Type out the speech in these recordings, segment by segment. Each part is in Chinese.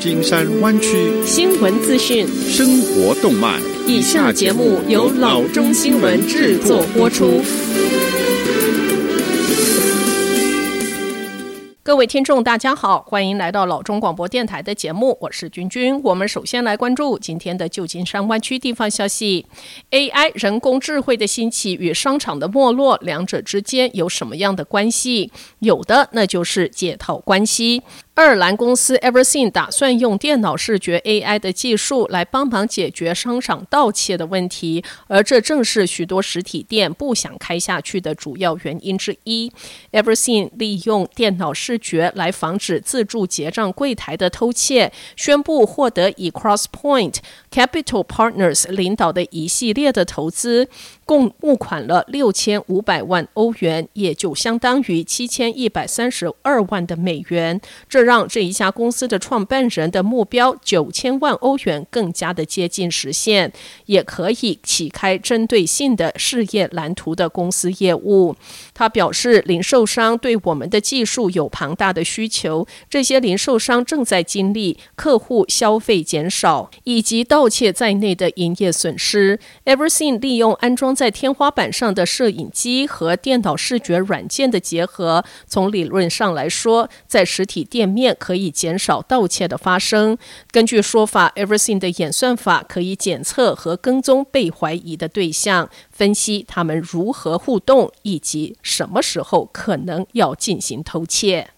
金山湾区新闻资讯、生活动漫。以下节目由老中新闻制作播出。各位听众，大家好，欢迎来到老中广播电台的节目，我是君君。我们首先来关注今天的旧金山湾区地方消息：AI 人工智慧的兴起与商场的没落，两者之间有什么样的关系？有的，那就是借套关系。爱尔兰公司 Everseen 打算用电脑视觉 AI 的技术来帮忙解决商场盗窃的问题，而这正是许多实体店不想开下去的主要原因之一。Everseen 利用电脑视觉来防止自助结账柜台的偷窃，宣布获得以 Crosspoint Capital Partners 领导的一系列的投资。共募款了六千五百万欧元，也就相当于七千一百三十二万的美元。这让让这一家公司的创办人的目标九千万欧元更加的接近实现，也可以启开针对性的事业蓝图的公司业务。他表示，零售商对我们的技术有庞大的需求，这些零售商正在经历客户消费减少以及盗窃在内的营业损失。Everseen 利用安装在天花板上的摄影机和电脑视觉软件的结合，从理论上来说，在实体店面可以减少盗窃的发生。根据说法，Everything 的演算法可以检测和跟踪被怀疑的对象，分析他们如何互动以及什么时候可能要进行偷窃。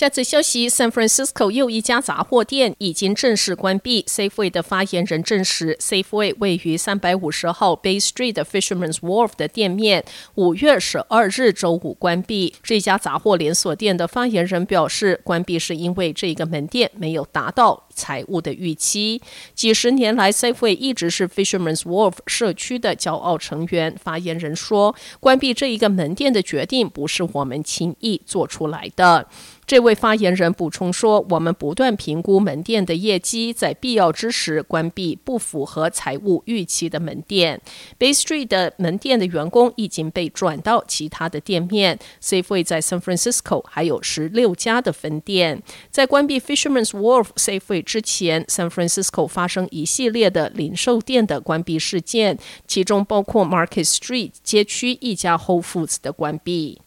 下次消息：San Francisco 又一家杂货店已经正式关闭。Safeway 的发言人证实，Safeway 位于三百五十号 Bay Street 的 Fisherman's Wharf 的店面五月十二日周五关闭。这家杂货连锁店的发言人表示，关闭是因为这个门店没有达到财务的预期。几十年来，Safeway 一直是 Fisherman's Wharf 社区的骄傲成员。发言人说，关闭这一个门店的决定不是我们轻易做出来的。这位发言人补充说：“我们不断评估门店的业绩，在必要之时关闭不符合财务预期的门店。Bay Street 的门店的员工已经被转到其他的店面。Safeway 在 San Francisco 还有十六家的分店。在关闭 Fisherman's Wharf Safeway 之前，San Francisco 发生一系列的零售店的关闭事件，其中包括 Market Street 街区一家 Whole Foods 的关闭。”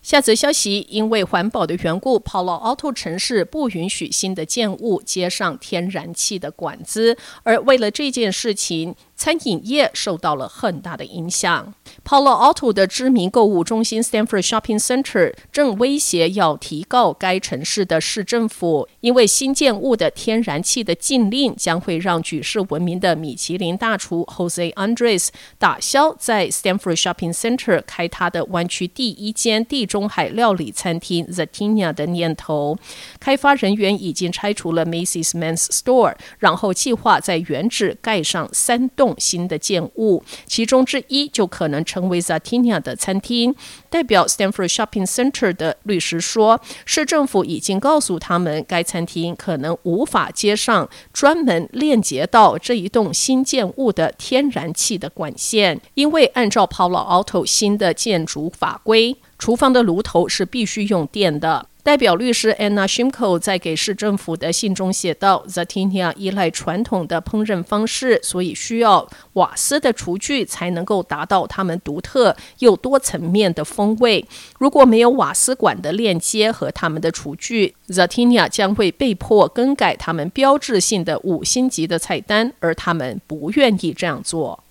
下则消息，因为环保的缘故，Palo Alto 城市不允许新的建物接上天然气的管子，而为了这件事情，餐饮业受到了很大的影响。Palo Alto 的知名购物中心 Stanford Shopping Center 正威胁要提告该城市的市政府，因为新建物的天然气的禁令将会让举世闻名的米其林大厨 Jose Andres 打消在 Stanford Shopping Center 开他的湾区第一间地中海料理餐厅 Zatina 的念头。开发人员已经拆除了 Macy's Men's Store，然后计划在原址盖上三栋。新的建物，其中之一就可能成为 Zatina 的餐厅。代表 Stanford Shopping Center 的律师说，市政府已经告诉他们，该餐厅可能无法接上专门链接到这一栋新建物的天然气的管线，因为按照 Palo Alto 新的建筑法规，厨房的炉头是必须用电的。代表律师 Anna Shimko 在给市政府的信中写道：“Zatinya 依赖传统的烹饪方式，所以需要瓦斯的厨具才能够达到他们独特又多层面的风味。如果没有瓦斯管的链接和他们的厨具，Zatinya 将会被迫更改他们标志性的五星级的菜单，而他们不愿意这样做。”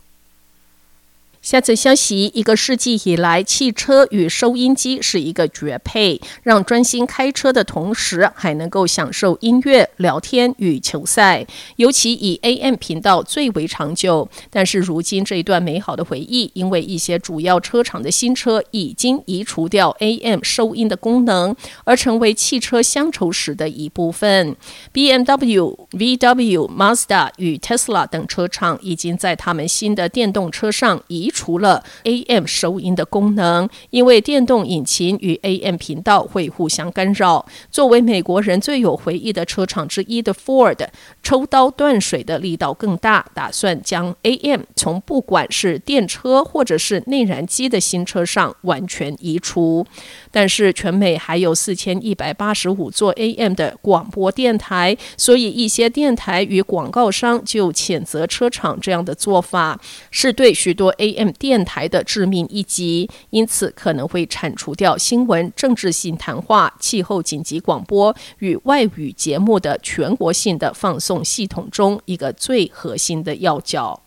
下则消息：一个世纪以来，汽车与收音机是一个绝配，让专心开车的同时还能够享受音乐、聊天与球赛。尤其以 AM 频道最为长久。但是如今这一段美好的回忆，因为一些主要车厂的新车已经移除掉 AM 收音的功能，而成为汽车乡愁史的一部分。BMW、VW、Mazda 与 Tesla 等车厂已经在他们新的电动车上移。除了 AM 收音的功能，因为电动引擎与 AM 频道会互相干扰。作为美国人最有回忆的车厂之一的 Ford，抽刀断水的力道更大，打算将 AM 从不管是电车或者是内燃机的新车上完全移除。但是全美还有四千一百八十五座 AM 的广播电台，所以一些电台与广告商就谴责车厂这样的做法是对许多 AM 电台的致命一击，因此可能会铲除掉新闻、政治性谈话、气候紧急广播与外语节目的全国性的放送系统中一个最核心的要角。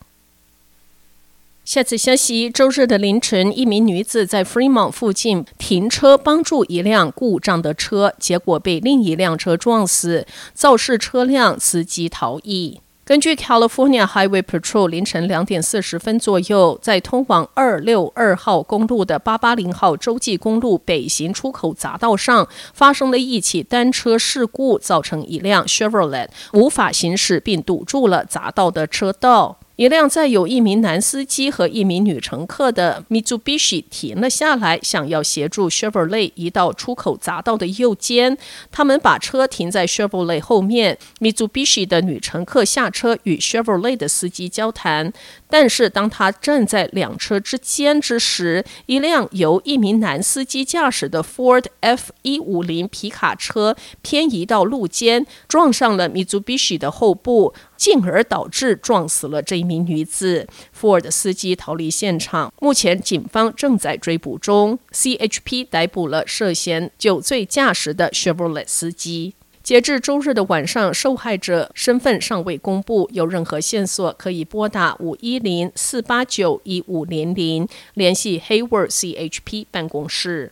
下次消息：周日的凌晨，一名女子在 Fremont 附近停车帮助一辆故障的车，结果被另一辆车撞死，肇事车辆司机逃逸。根据 California Highway Patrol，凌晨两点四十分左右，在通往二六二号公路的八八零号洲际公路北行出口匝道上，发生了一起单车事故，造成一辆 Chevrolet 无法行驶，并堵住了匝道的车道。一辆载有一名男司机和一名女乘客的 Mitsubishi 停了下来，想要协助 Chevrolet 移到出口匝道的右肩。他们把车停在 Chevrolet 后面，Mitsubishi 的女乘客下车与 Chevrolet 的司机交谈。但是当他站在两车之间之时，一辆由一名男司机驾驶的 Ford F-150 皮卡车偏移到路肩，撞上了 Mitsubishi 的后部。进而导致撞死了这一名女子。Ford 司机逃离现场，目前警方正在追捕中。CHP 逮捕了涉嫌酒醉驾驶的 Chevrolet 司机。截至周日的晚上，受害者身份尚未公布。有任何线索可以拨打五一零四八九一五零零联系 Hayward CHP 办公室。